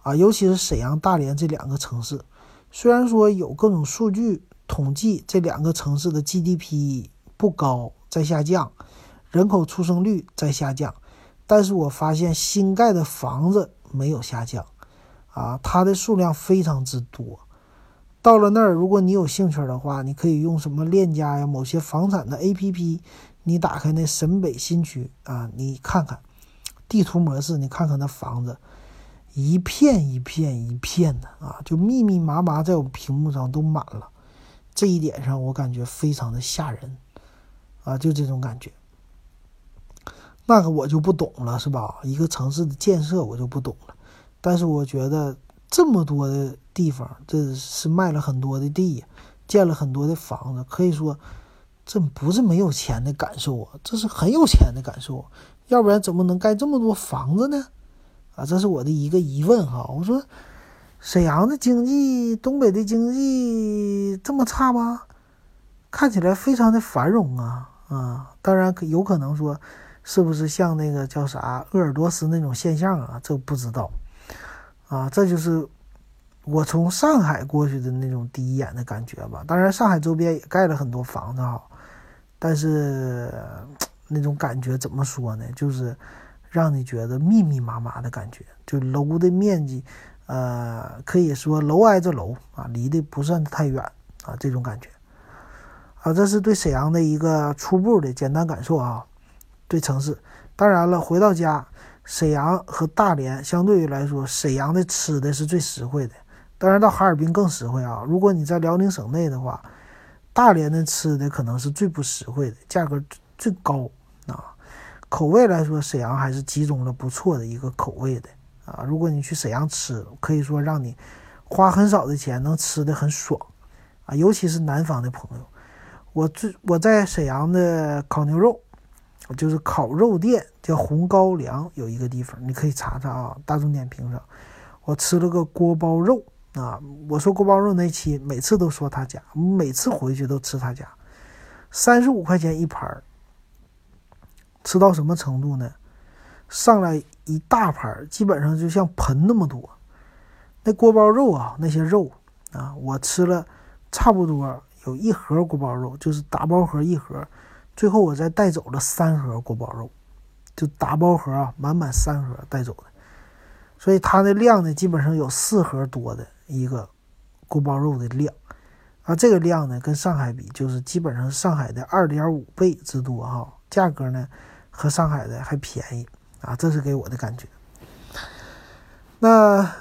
啊，尤其是沈阳、大连这两个城市，虽然说有各种数据统计这两个城市的 GDP 不高。在下降，人口出生率在下降，但是我发现新盖的房子没有下降，啊，它的数量非常之多。到了那儿，如果你有兴趣的话，你可以用什么链家呀，某些房产的 APP，你打开那沈北新区啊，你看看地图模式，你看看那房子，一片一片一片的啊，就密密麻麻在我屏幕上都满了。这一点上，我感觉非常的吓人。啊，就这种感觉，那个我就不懂了，是吧？一个城市的建设我就不懂了，但是我觉得这么多的地方，这是卖了很多的地，建了很多的房子，可以说这不是没有钱的感受啊，这是很有钱的感受，要不然怎么能盖这么多房子呢？啊，这是我的一个疑问哈。我说沈阳的经济，东北的经济这么差吗？看起来非常的繁荣啊。啊，当然有可能说，是不是像那个叫啥鄂尔多斯那种现象啊？这不知道，啊，这就是我从上海过去的那种第一眼的感觉吧。当然，上海周边也盖了很多房子哈，但是那种感觉怎么说呢？就是让你觉得密密麻麻的感觉，就楼的面积，呃，可以说楼挨着楼啊，离得不算太远啊，这种感觉。啊，这是对沈阳的一个初步的简单感受啊，对城市。当然了，回到家，沈阳和大连相对于来说，沈阳的吃的是最实惠的，当然到哈尔滨更实惠啊。如果你在辽宁省内的话，大连的吃的可能是最不实惠的，价格最高啊。口味来说，沈阳还是集中了不错的一个口味的啊。如果你去沈阳吃，可以说让你花很少的钱能吃的很爽啊。尤其是南方的朋友，我最我在沈阳的烤牛肉，就是烤肉店叫红高粱，有一个地方你可以查查啊，大众点评上，我吃了个锅包肉啊。我说锅包肉那期每次都说他家，每次回去都吃他家，三十五块钱一盘儿。吃到什么程度呢？上来一大盘，基本上就像盆那么多。那锅包肉啊，那些肉啊，我吃了差不多有一盒锅包肉，就是打包盒一盒。最后我再带走了三盒锅包肉，就打包盒啊，满满三盒带走的。所以它的量呢，基本上有四盒多的一个锅包肉的量。啊，这个量呢，跟上海比，就是基本上上海的二点五倍之多哈。价格呢？和上海的还便宜啊，这是给我的感觉。那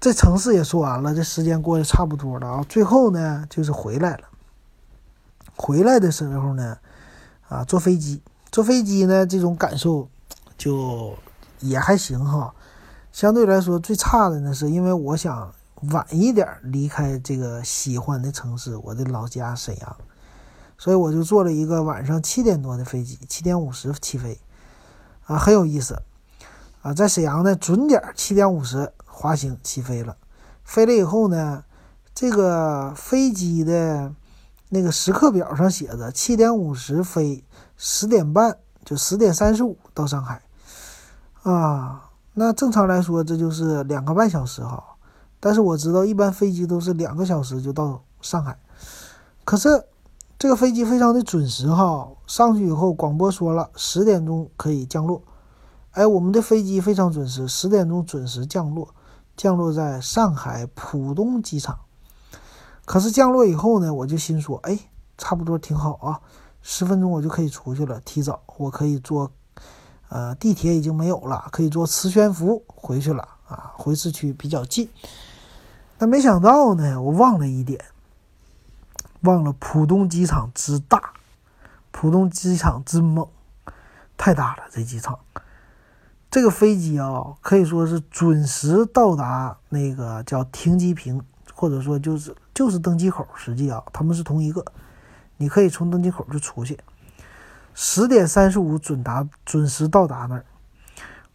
这城市也说完了，这时间过得差不多了啊。最后呢，就是回来了。回来的时候呢，啊，坐飞机，坐飞机呢，这种感受就也还行哈。相对来说，最差的呢，是因为我想晚一点离开这个喜欢的城市，我的老家沈阳。所以我就坐了一个晚上七点多的飞机，七点五十起飞，啊，很有意思，啊，在沈阳呢，准点七点五十滑行起飞了。飞了以后呢，这个飞机的那个时刻表上写着七点五十飞，十点半就十点三十五到上海，啊，那正常来说这就是两个半小时哈。但是我知道一般飞机都是两个小时就到上海，可是。这个飞机非常的准时哈，上去以后广播说了十点钟可以降落，哎，我们的飞机非常准时，十点钟准时降落，降落在上海浦东机场。可是降落以后呢，我就心说，哎，差不多挺好啊，十分钟我就可以出去了，提早我可以坐，呃，地铁已经没有了，可以坐磁悬浮回去了啊，回市区比较近。但没想到呢，我忘了一点。忘了浦东机场之大，浦东机场之猛，太大了。这机场，这个飞机啊，可以说是准时到达那个叫停机坪，或者说就是就是登机口。实际啊，他们是同一个，你可以从登机口就出去。十点三十五准达，准时到达那儿。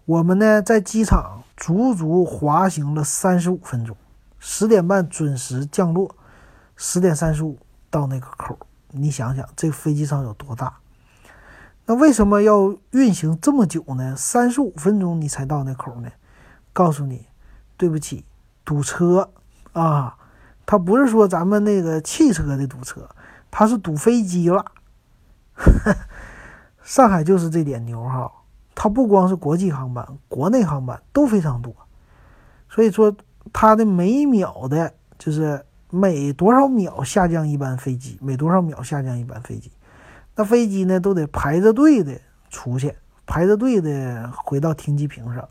我们呢，在机场足足滑行了三十五分钟，十点半准时降落，十点三十五。到那个口，你想想这个飞机上有多大？那为什么要运行这么久呢？三十五分钟你才到那口呢？告诉你，对不起，堵车啊！他不是说咱们那个汽车的堵车，他是堵飞机了。上海就是这点牛哈，它不光是国际航班，国内航班都非常多，所以说它的每秒的就是。每多少秒下降一班飞机？每多少秒下降一班飞机？那飞机呢都得排着队的出去，排着队的回到停机坪上，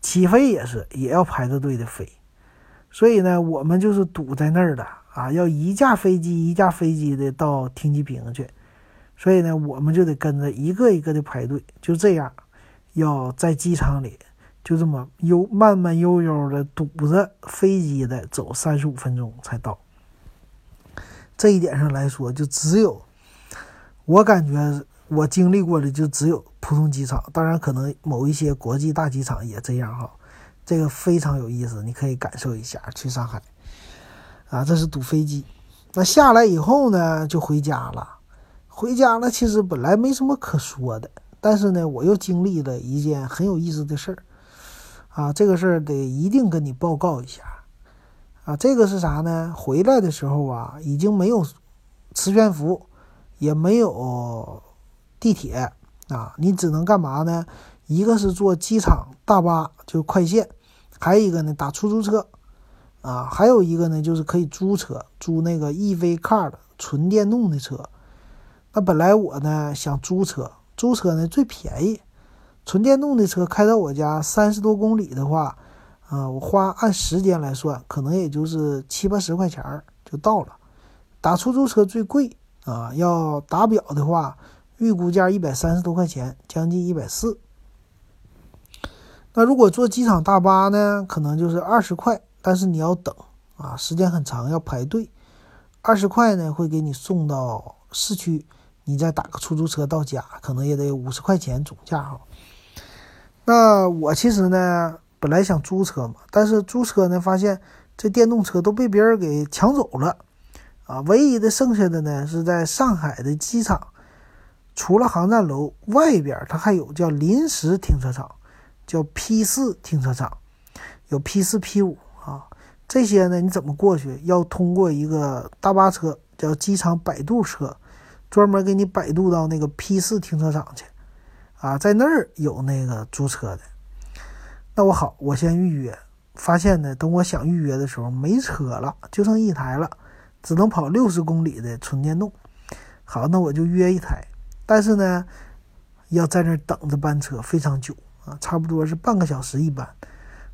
起飞也是也要排着队的飞。所以呢，我们就是堵在那儿的啊，要一架飞机一架飞机的到停机坪去。所以呢，我们就得跟着一个一个的排队，就这样，要在机场里。就这么悠慢慢悠悠的堵着飞机的走三十五分钟才到。这一点上来说，就只有我感觉我经历过的就只有普通机场。当然，可能某一些国际大机场也这样哈。这个非常有意思，你可以感受一下去上海啊。这是堵飞机。那下来以后呢，就回家了。回家了，其实本来没什么可说的，但是呢，我又经历了一件很有意思的事儿。啊，这个事儿得一定跟你报告一下，啊，这个是啥呢？回来的时候啊，已经没有磁悬浮，也没有地铁啊，你只能干嘛呢？一个是坐机场大巴，就快线，还有一个呢打出租车，啊，还有一个呢就是可以租车，租那个 EV car 的纯电动的车。那本来我呢想租车，租车呢最便宜。纯电动的车开到我家三十多公里的话，啊，我花按时间来算，可能也就是七八十块钱儿就到了。打出租车最贵啊，要打表的话，预估价一百三十多块钱，将近一百四。那如果坐机场大巴呢，可能就是二十块，但是你要等啊，时间很长，要排队。二十块呢，会给你送到市区，你再打个出租车到家，可能也得五十块钱总价哈。那我其实呢，本来想租车嘛，但是租车呢，发现这电动车都被别人给抢走了，啊，唯一的剩下的呢是在上海的机场，除了航站楼外边，它还有叫临时停车场，叫 P 四停车场，有 P 四 P 五啊，这些呢你怎么过去？要通过一个大巴车，叫机场摆渡车，专门给你摆渡到那个 P 四停车场去。啊，在那儿有那个租车的，那我好，我先预约。发现呢，等我想预约的时候没车了，就剩一台了，只能跑六十公里的纯电动。好，那我就约一台，但是呢，要在那儿等着班车非常久啊，差不多是半个小时一班。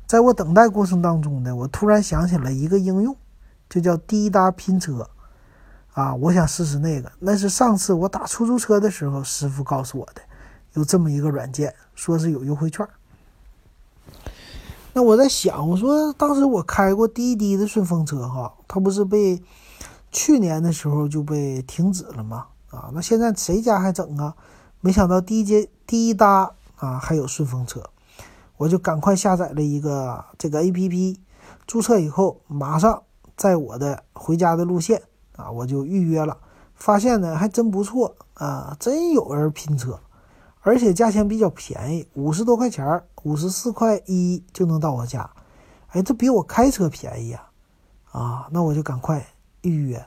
在我等待过程当中呢，我突然想起了一个应用，就叫滴答拼车啊，我想试试那个。那是上次我打出租车的时候，师傅告诉我的。有这么一个软件，说是有优惠券。那我在想，我说当时我开过滴滴的顺风车哈，它不是被去年的时候就被停止了吗？啊，那现在谁家还整啊？没想到滴滴滴答啊还有顺风车，我就赶快下载了一个这个 APP，注册以后马上在我的回家的路线啊，我就预约了，发现呢还真不错啊，真有人拼车。而且价钱比较便宜，五十多块钱五十四块一就能到我家。哎，这比我开车便宜啊！啊，那我就赶快预约。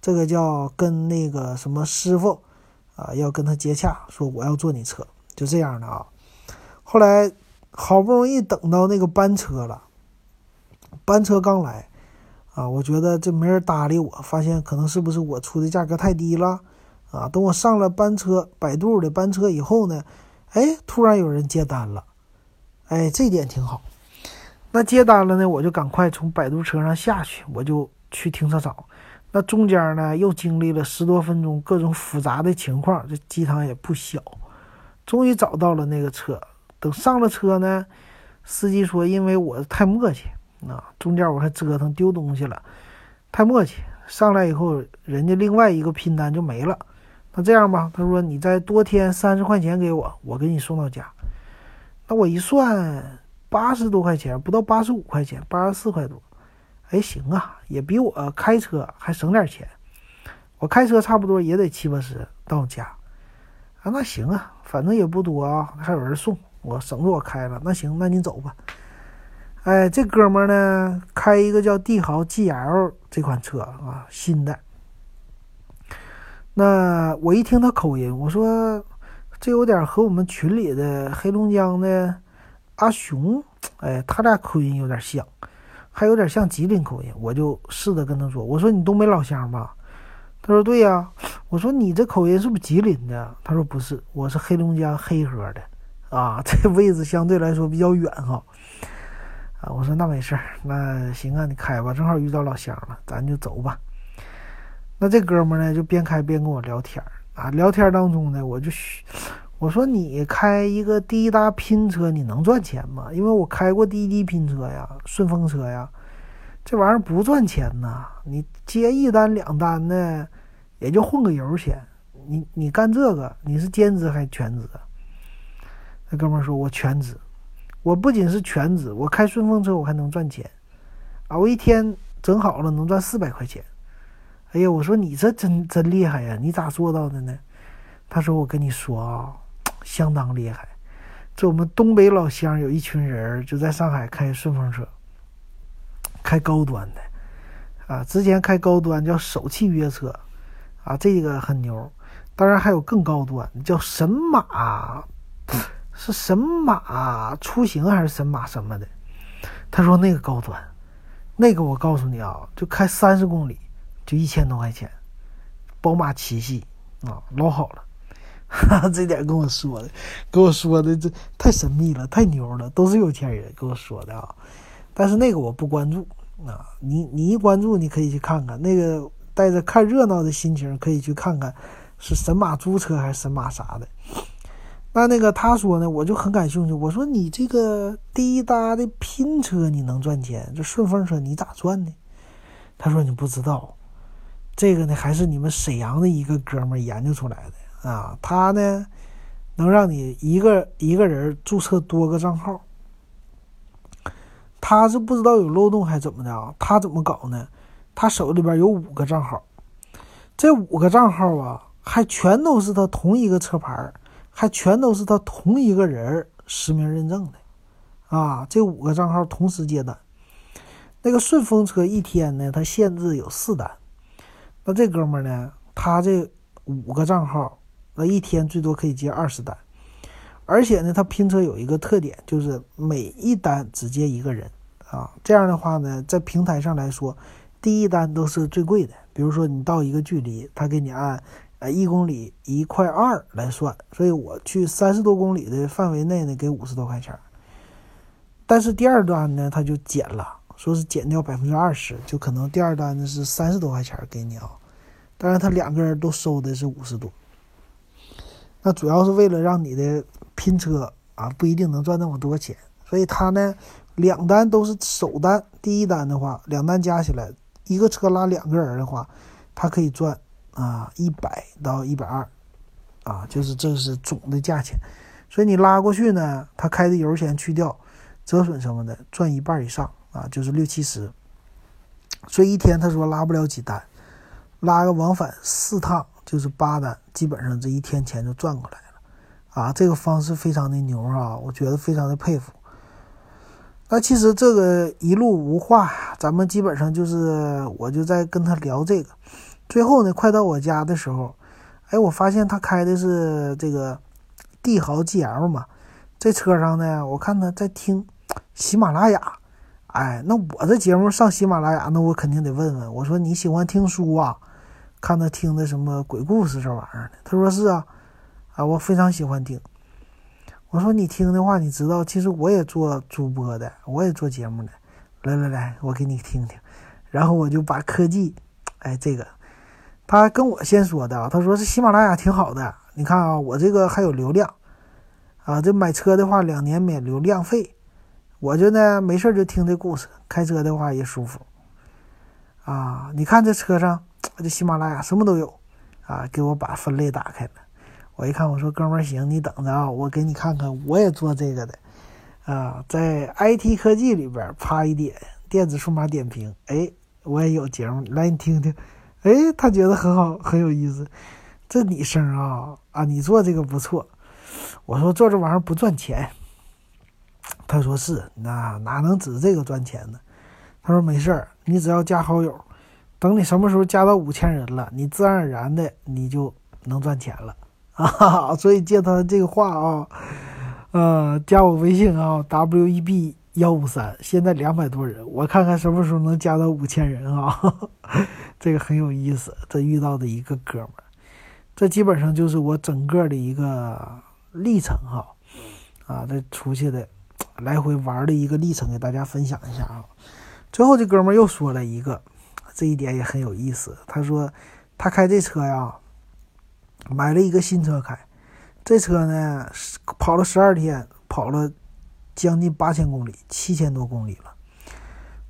这个叫跟那个什么师傅啊，要跟他接洽，说我要坐你车，就这样的啊。后来好不容易等到那个班车了，班车刚来啊，我觉得这没人搭理我，发现可能是不是我出的价格太低了。啊，等我上了班车，摆渡的班车以后呢，哎，突然有人接单了，哎，这点挺好。那接单了呢，我就赶快从摆渡车上下去，我就去停车场。那中间呢，又经历了十多分钟各种复杂的情况，这机场也不小，终于找到了那个车。等上了车呢，司机说，因为我太磨叽啊，中间我还折腾丢东西了，太磨叽。上来以后，人家另外一个拼单就没了。那这样吧，他说你再多添三十块钱给我，我给你送到家。那我一算，八十多块钱，不到八十五块钱，八十四块多。哎，行啊，也比我开车还省点钱。我开车差不多也得七八十到家。啊，那行啊，反正也不多啊，还有人送，我省着我开了。那行，那你走吧。哎，这哥们呢，开一个叫帝豪 GL 这款车啊，新的。那我一听他口音，我说这有点和我们群里的黑龙江的阿雄，哎，他俩口音有点像，还有点像吉林口音。我就试着跟他说：“我说你东北老乡吧？”他说：“对呀。”我说：“你这口音是不是吉林的？”他说：“不是，我是黑龙江黑河的。”啊，这位置相对来说比较远哈。啊，我说那没事儿，那行啊，你开吧，正好遇到老乡了，咱就走吧。那这哥们呢，就边开边跟我聊天啊。聊天当中呢，我就我说你开一个滴答拼车，你能赚钱吗？因为我开过滴滴拼车呀，顺风车呀，这玩意儿不赚钱呐。你接一单两单的，也就混个油钱。你你干这个，你是兼职还是全职？那哥们说，我全职。我不仅是全职，我开顺风车我还能赚钱啊！我一天整好了能赚四百块钱。哎呀，我说你这真真厉害呀！你咋做到的呢？他说：“我跟你说啊，相当厉害。这我们东北老乡有一群人就在上海开顺风车，开高端的啊。之前开高端叫首汽约车啊，这个很牛。当然还有更高端，叫神马，是神马出行还是神马什么的？他说那个高端，那个我告诉你啊，就开三十公里。”就一千多块钱，宝马七系啊，老好了，哈，这点跟我说的，跟我说的这太神秘了，太牛了，都是有钱人跟我说的啊。但是那个我不关注啊。你你一关注，你可以去看看，那个带着看热闹的心情可以去看看，是神马租车还是神马啥的。那那个他说呢，我就很感兴趣。我说你这个滴答的拼车你能赚钱，这顺风车你咋赚呢？他说你不知道，这个呢还是你们沈阳的一个哥们研究出来的啊。他呢能让你一个一个人注册多个账号。他是不知道有漏洞还怎么的啊？他怎么搞呢？他手里边有五个账号，这五个账号啊，还全都是他同一个车牌还全都是他同一个人实名认证的，啊，这五个账号同时接单，那个顺风车一天呢，它限制有四单，那这哥们呢，他这五个账号，那一天最多可以接二十单，而且呢，他拼车有一个特点，就是每一单只接一个人，啊，这样的话呢，在平台上来说，第一单都是最贵的，比如说你到一个距离，他给你按。呃，一公里一块二来算，所以我去三十多公里的范围内呢，给五十多块钱。但是第二单呢，他就减了，说是减掉百分之二十，就可能第二单呢是三十多块钱给你啊。当然，他两个人都收的是五十多。那主要是为了让你的拼车啊，不一定能赚那么多钱，所以他呢，两单都是首单。第一单的话，两单加起来，一个车拉两个人的话，他可以赚。啊，一百到一百二，啊，就是这是总的价钱，所以你拉过去呢，他开的油钱去掉，折损什么的，赚一半以上啊，就是六七十。所以一天他说拉不了几单，拉个往返四趟就是八单，基本上这一天钱就赚过来了，啊，这个方式非常的牛啊，我觉得非常的佩服。那其实这个一路无话，咱们基本上就是我就在跟他聊这个。最后呢，快到我家的时候，哎，我发现他开的是这个帝豪 GL 嘛。这车上呢，我看他在听喜马拉雅。哎，那我这节目上喜马拉雅，那我肯定得问问。我说你喜欢听书啊？看他听的什么鬼故事这玩意儿的？他说是啊，啊，我非常喜欢听。我说你听的话，你知道，其实我也做主播的，我也做节目的。来来来，我给你听听。然后我就把科技，哎，这个。他跟我先说的，他说是喜马拉雅挺好的，你看啊，我这个还有流量，啊，这买车的话两年免流量费，我就呢没事就听这故事，开车的话也舒服，啊，你看这车上 这喜马拉雅什么都有，啊，给我把分类打开了，我一看我说哥们儿行，你等着啊，我给你看看，我也做这个的，啊，在 IT 科技里边啪一点电子数码点评，哎，我也有节目，来你听听。哎，他觉得很好，很有意思。这你声啊啊，你做这个不错。我说做这玩意儿不赚钱。他说是，那哪能指这个赚钱呢？他说没事儿，你只要加好友，等你什么时候加到五千人了，你自然而然的你就能赚钱了 啊。所以借他这个话啊，呃，加我微信啊，W E B 幺五三，现在两百多人，我看看什么时候能加到五千人啊。这个很有意思，这遇到的一个哥们儿，这基本上就是我整个的一个历程哈，啊，这出去的来回玩的一个历程，给大家分享一下啊。最后这哥们儿又说了一个，这一点也很有意思。他说他开这车呀，买了一个新车开，这车呢跑了十二天，跑了将近八千公里，七千多公里了。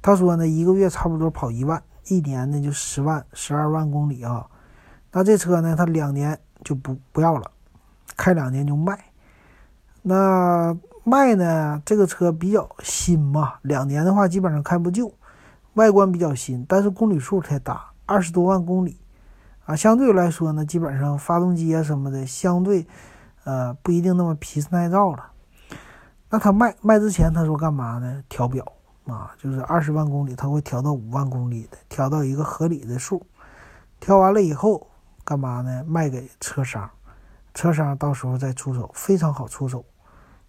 他说呢，一个月差不多跑一万。一年呢就十万十二万公里啊，那这车呢他两年就不不要了，开两年就卖。那卖呢这个车比较新嘛，两年的话基本上开不旧，外观比较新，但是公里数太大，二十多万公里啊，相对来说呢基本上发动机啊什么的相对呃不一定那么皮实耐造了。那他卖卖之前他说干嘛呢？调表。啊，就是二十万公里，他会调到五万公里的，调到一个合理的数。调完了以后，干嘛呢？卖给车商，车商到时候再出手，非常好出手。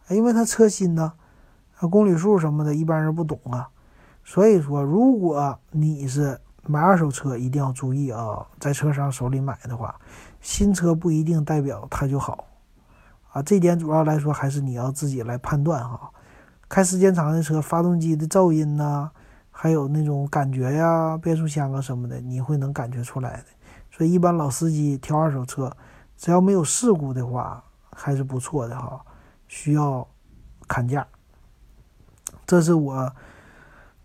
因为它车新呢，啊，公里数什么的，一般人不懂啊。所以说，如果你是买二手车，一定要注意啊，在车商手里买的话，新车不一定代表它就好啊。这点主要来说，还是你要自己来判断哈。开时间长的车，发动机的噪音呐，还有那种感觉呀，变速箱啊什么的，你会能感觉出来的。所以一般老司机挑二手车，只要没有事故的话，还是不错的哈。需要砍价，这是我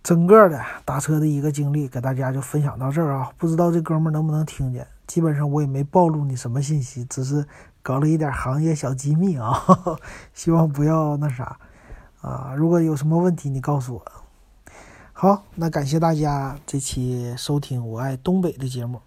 整个的打车的一个经历，给大家就分享到这儿啊。不知道这哥们能不能听见？基本上我也没暴露你什么信息，只是搞了一点行业小机密啊。希望不要那啥啊。如果有什么问题，你告诉我。好，那感谢大家这期收听《我爱东北》的节目。